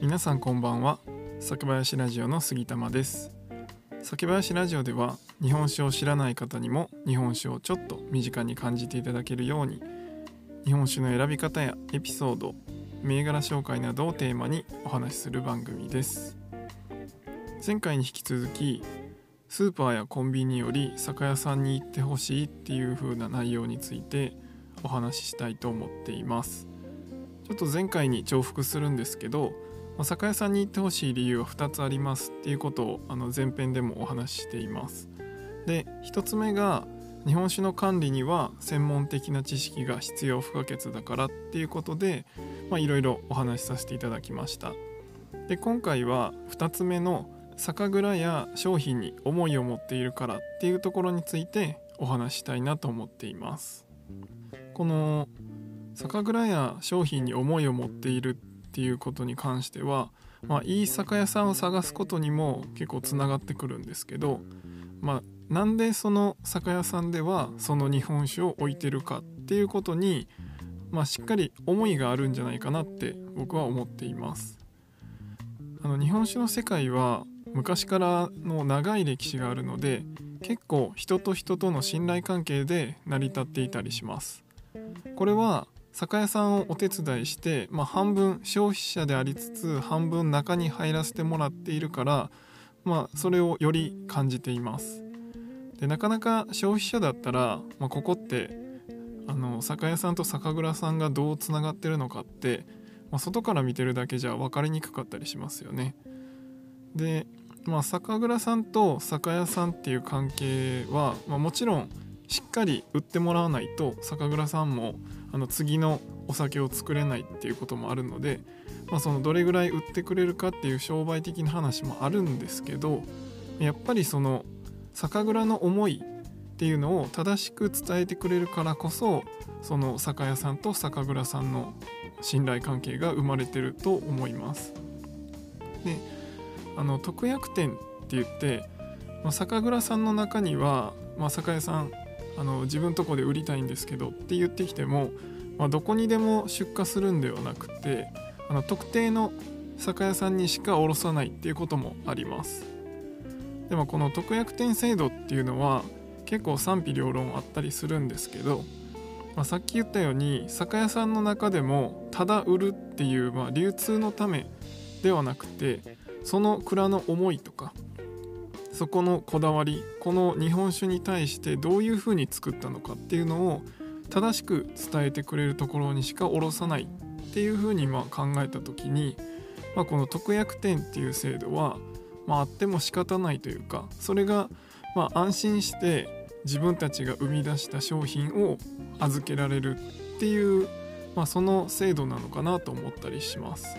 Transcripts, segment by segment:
皆さんこんばんは。酒林ラジオの杉玉です。酒林ラジオでは日本酒を知らない方にも日本酒をちょっと身近に感じていただけるように日本酒の選び方やエピソード銘柄紹介などをテーマにお話しする番組です。前回に引き続きスーパーやコンビニより酒屋さんに行ってほしいっていう風な内容についてお話ししたいと思っています。ちょっと前回に重複するんですけど酒屋さんに行ってほしい理由は2つありますっていうことをあの前編でもお話ししています。で1つ目が日本酒の管理には専門的な知識が必要不可欠だからっていうことでいろいろお話しさせていただきました。で今回は2つ目の酒蔵や商品に思いを持っているからっていうところについてお話したいなと思っています。この酒蔵や商品に思いを持っているっていうことに関しては、まあ、いい酒屋さんを探すことにも結構つながってくるんですけど、まあ、なんでその酒屋さんではその日本酒を置いてるかっていうことに、まあ、しっかり思いがあるんじゃないかなって僕は思っています。あの日本酒の世界は昔からの長い歴史があるので結構人と人との信頼関係で成り立っていたりします。これは酒屋さんをお手伝いして、まあ、半分消費者でありつつ半分中に入らせてもらっているから、まあ、それをより感じています。でなかなか消費者だったら、まあ、ここってあの酒屋さんと酒蔵さんがどうつながってるのかって、まあ、外から見てるだけじゃ分かりにくかったりしますよね。でまあ酒蔵さんと酒屋さんっていう関係は、まあ、もちろんしっかり売ってもらわないと酒蔵さんもあの次のお酒を作れないっていうこともあるので、まあ、そのどれぐらい売ってくれるかっていう商売的な話もあるんですけどやっぱりその酒蔵の思いっていうのを正しく伝えてくれるからこそその酒屋さんと酒蔵さんの信頼関係が生まれてると思います。であの特約店って言って、まあ、酒蔵さんの中には、まあ、酒屋さんあの自分とこで売りたいんですけどって言ってきても、まあ、どこにでも出荷するんではなくてあの特定の酒屋さんにしか卸さないっていうこともあります。でもこの特約店制度っていうのは結構賛否両論あったりするんですけど、まあ、さっき言ったように酒屋さんの中でもただ売るっていう、まあ、流通のためではなくてその蔵の思いとかそこのこだわりこの日本酒に対してどういうふうに作ったのかっていうのを正しく伝えてくれるところにしか卸さないっていうふうにま考えた時に、まあ、この特約店っていう制度は、まあ、あっても仕方ないというかそれがま安心して自分たちが生み出した商品を預けられるっていう、まあ、その制度なのかなと思ったりします。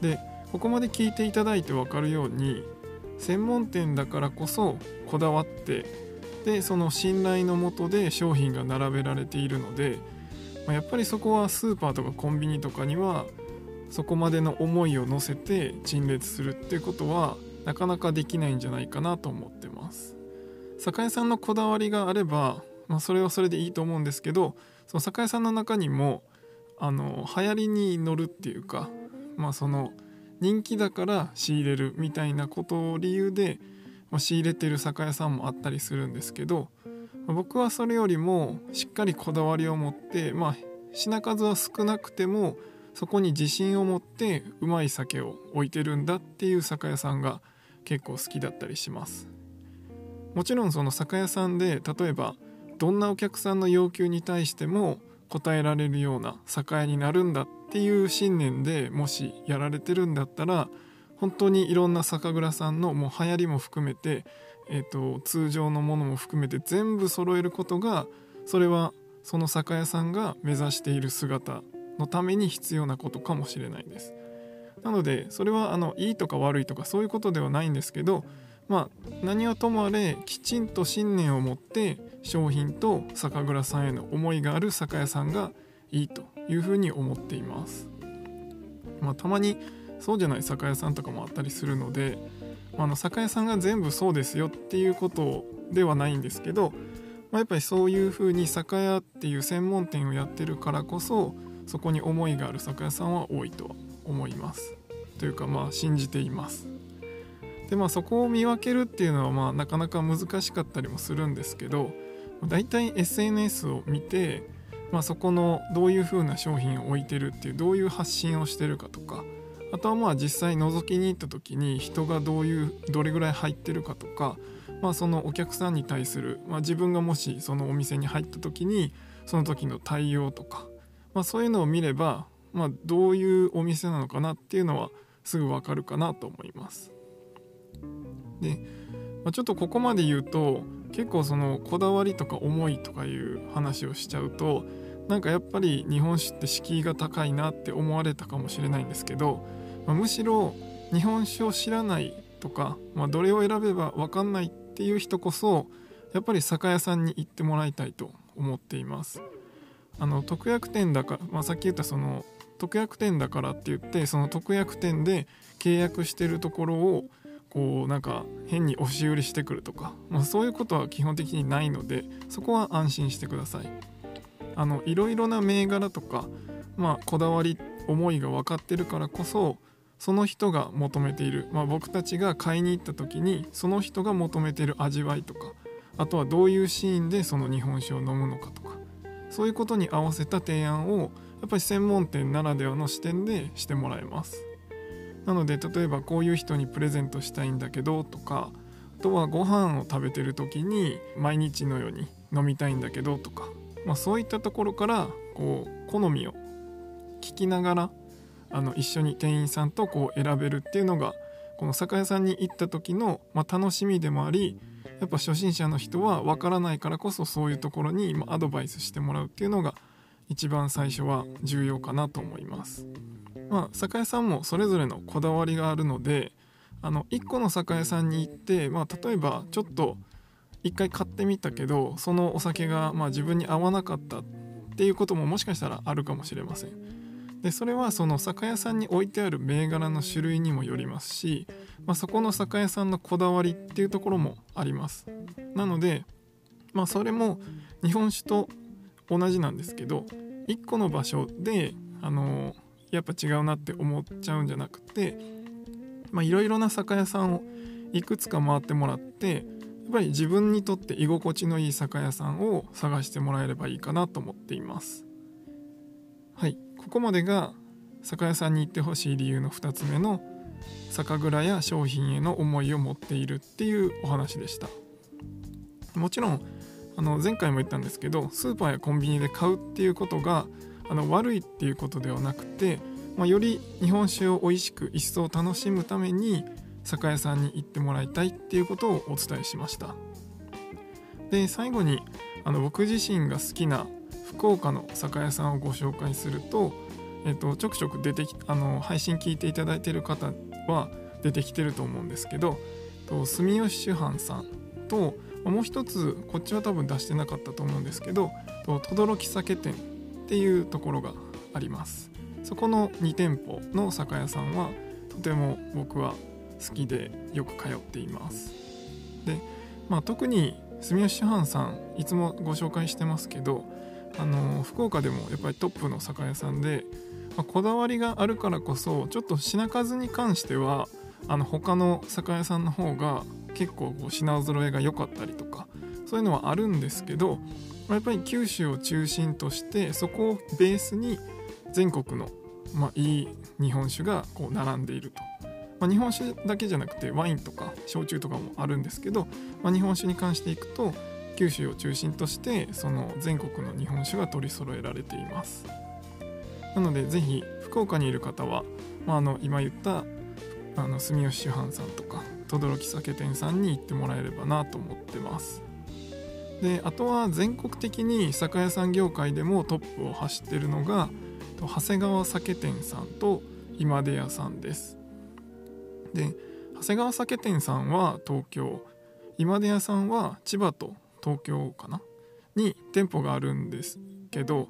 でここまで聞いていただいて分かるように専門店だからこそこだわってでその信頼のもとで商品が並べられているので、まあ、やっぱりそこはスーパーとかコンビニとかにはそこまでの思いを乗せて陳列するっていうことはなかなかできないんじゃないかなと思ってます。酒屋さんのこだわりがあれば、まあ、それはそれでいいと思うんですけどその酒屋さんの中にもあの流行りに乗るっていうかまあその人気だから仕入れるみたいなことを理由で、ま、仕入れてる酒屋さんもあったりするんですけど、僕はそれよりもしっかりこだわりを持ってまあ品数は少なくてもそこに自信を持ってうまい酒を置いてるんだっていう酒屋さんが結構好きだったりします。もちろんその酒屋さんで例えばどんなお客さんの要求に対しても答えられるような酒屋になるんだっていう信念でもしやられてるんだったら本当にいろんな酒蔵さんのもう流行りも含めて、えーと、通常のものも含めて全部揃えることがそれはその酒屋さんが目指している姿のために必要なことかもしれないです。なのでそれはあのいいとか悪いとかそういうことではないんですけどまあ何はともあれきちんと信念を持って商品と酒蔵さんへの思いがある酒屋さんがいいというふうに思っています。まあ、たまにそうじゃない酒屋さんとかもあったりするので、まあ、の酒屋さんが全部そうですよっていうことではないんですけど、まあ、やっぱりそういうふうに酒屋っていう専門店をやってるからこそそこに思いがある酒屋さんは多いとは思いますというかまあ信じていますでまあそこを見分けるっていうのはまあなかなか難しかったりもするんですけど大体 SNS を見て、まあ、そこのどういう風な商品を置いてるっていうどういう発信をしてるかとかあとはまあ実際覗きに行った時に人がどういうどれぐらい入ってるかとか、まあ、そのお客さんに対する、まあ、自分がもしそのお店に入った時にその時の対応とか、まあ、そういうのを見れば、まあ、どういうお店なのかなっていうのはすぐ分かるかなと思います。で、まあ、ちょっとここまで言うと結構そのこだわりとか思いとかいう話をしちゃうとなんかやっぱり日本酒って敷居が高いなって思われたかもしれないんですけど、まあ、むしろ日本酒を知らないとか、まあ、どれを選べば分かんないっていう人こそやっぱり酒屋さんに行ってもらいたいと思っています。あの特約店だから、まあ、さっき言ったその特約店だからって言ってその特約店で契約してるところをこうなんか変に押し売りしてくるとか、まあ、そういうことは基本的にないのでそこは安心してください。あのいろいろな銘柄とか、まあ、こだわり思いが分かってるからこそその人が求めている、まあ、僕たちが買いに行った時にその人が求めている味わいとかあとはどういうシーンでその日本酒を飲むのかとかそういうことに合わせた提案をやっぱり専門店ならではの視点でしてもらえます。なので例えばこういう人にプレゼントしたいんだけどとかあとはご飯を食べてる時に毎日のように飲みたいんだけどとか、まあ、そういったところからこう好みを聞きながらあの一緒に店員さんとこう選べるっていうのがこの酒屋さんに行った時の、まあ、楽しみでもありやっぱ初心者の人は分からないからこそそういうところにアドバイスしてもらうっていうのが一番最初は重要かなと思います。まあ、酒屋さんもそれぞれのこだわりがあるのであの1個の酒屋さんに行って、まあ、例えばちょっと1回買ってみたけどそのお酒がまあ自分に合わなかったっていうことももしかしたらあるかもしれません。でそれはその酒屋さんに置いてある銘柄の種類にもよりますし、まあ、そこの酒屋さんのこだわりっていうところもありますなのでまあそれも日本酒と同じなんですけど1個の場所であのやっぱ違うなって思っちゃうんじゃなくていろいろな酒屋さんをいくつか回ってもらってやっぱり自分にとって居心地のいい酒屋さんを探してもらえればいいかなと思っています。はい。ここまでが酒屋さんに行ってほしい理由の2つ目の酒蔵や商品への思いを持っているっていうお話でした。もちろんあの前回も言ったんですけどスーパーやコンビニで買うっていうことがあの悪いっていうことではなくて、まあ、より日本酒を美味しく一層楽しむために酒屋さんに行ってもらいたいっていうことをお伝えしました。で最後にあの僕自身が好きな福岡の酒屋さんをご紹介すると、えっと、ちょくちょく出てきあの配信聞いていただいている方は出てきてると思うんですけど住吉酒販さんともう一つこっちは多分出してなかったと思うんですけど轟酒店っていうところがあります。そこの2店舗の酒屋さんはとても僕は好きでよく通っています。で、まあ、特に住吉藩さんいつもご紹介してますけどあの福岡でもやっぱりトップの酒屋さんで、まあ、こだわりがあるからこそちょっと品数に関してはあの他の酒屋さんの方が結構こう品揃えが良かったりとかそういうのはあるんですけどやっぱり九州を中心としてそこをベースに全国の、まあ、いい日本酒がこう並んでいると、まあ、日本酒だけじゃなくてワインとか焼酎とかもあるんですけど、まあ、日本酒に関していくと九州を中心としてその全国の日本酒が取り揃えられています。なのでぜひ福岡にいる方は、まあ、あの今言ったあの住吉酒販さんとか轟酒店さんに行ってもらえればなと思ってます。であとは全国的に酒屋さん業界でもトップを走ってるのが長谷川酒店さんと今出屋さんです。で長谷川酒店さんは東京今出屋さんは千葉と東京かな？に店舗があるんですけど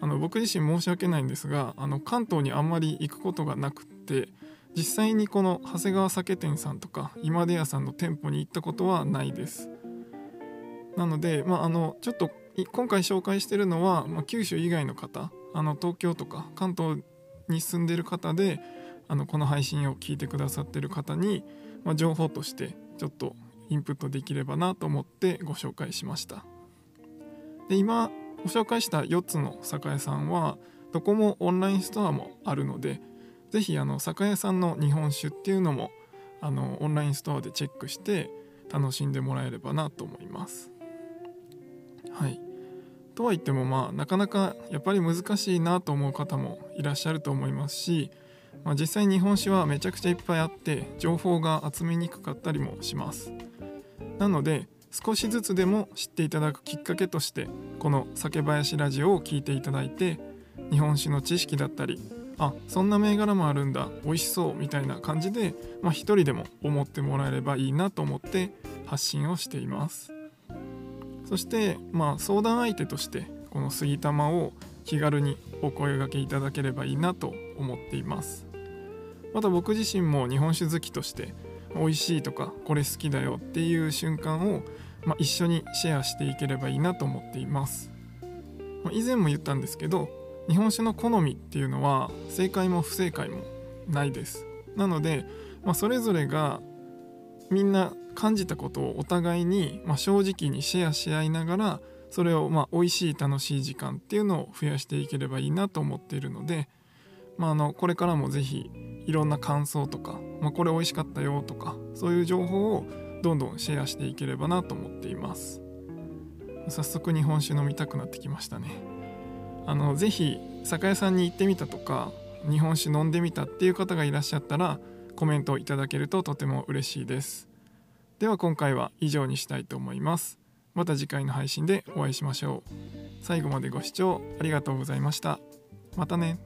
あの僕自身申し訳ないんですがあの関東にあんまり行くことがなくって実際にこの長谷川酒店さんとか今出屋さんの店舗に行ったことはないです。なので、まあ、あのちょっと今回紹介してるのは、まあ、九州以外の方あの東京とか関東に住んでる方であのこの配信を聞いてくださってる方に、まあ、情報としてちょっとインプットできればなと思ってご紹介しました。で今ご紹介した4つの酒屋さんはどこもオンラインストアもあるので是非あの酒屋さんの日本酒っていうのもあのオンラインストアでチェックして楽しんでもらえればなと思います。はい。とは言ってもまあなかなかやっぱり難しいなと思う方もいらっしゃると思いますし、まあ、実際日本酒はめちゃくちゃいっぱいあって情報が集めにくかったりもします。なので少しずつでも知っていただくきっかけとしてこの酒林ラジオを聴いていただいて日本酒の知識だったりあそんな銘柄もあるんだ。美味しそうみたいな感じで、まあ、一人でも思ってもらえればいいなと思って発信をしています。そしてまあ相談相手としてこの杉玉を気軽にお声がけいただければいいなと思っています。また僕自身も日本酒好きとして美味しいとかこれ好きだよっていう瞬間を、まあ、一緒にシェアしていければいいなと思っています、ま、以前も言ったんですけど日本酒の好みっていうのは正解も不正解もないです。なので、まあ、それぞれがみんな感じたことをお互いに、まあ、正直にシェアし合いながらそれをまあ美味しい楽しい時間っていうのを増やしていければいいなと思っているので、まあ、あのこれからも是非いろんな感想とか、まあ、これ美味しかったよとかそういう情報をどんどんシェアしていければなと思っています。早速日本酒飲みたくなってきましたね。あの是非酒屋さんに行ってみたとか日本酒飲んでみたっていう方がいらっしゃったらコメントいただけるととても嬉しいです。では今回は以上にしたいと思います。また次回の配信でお会いしましょう。最後までご視聴ありがとうございました。またね。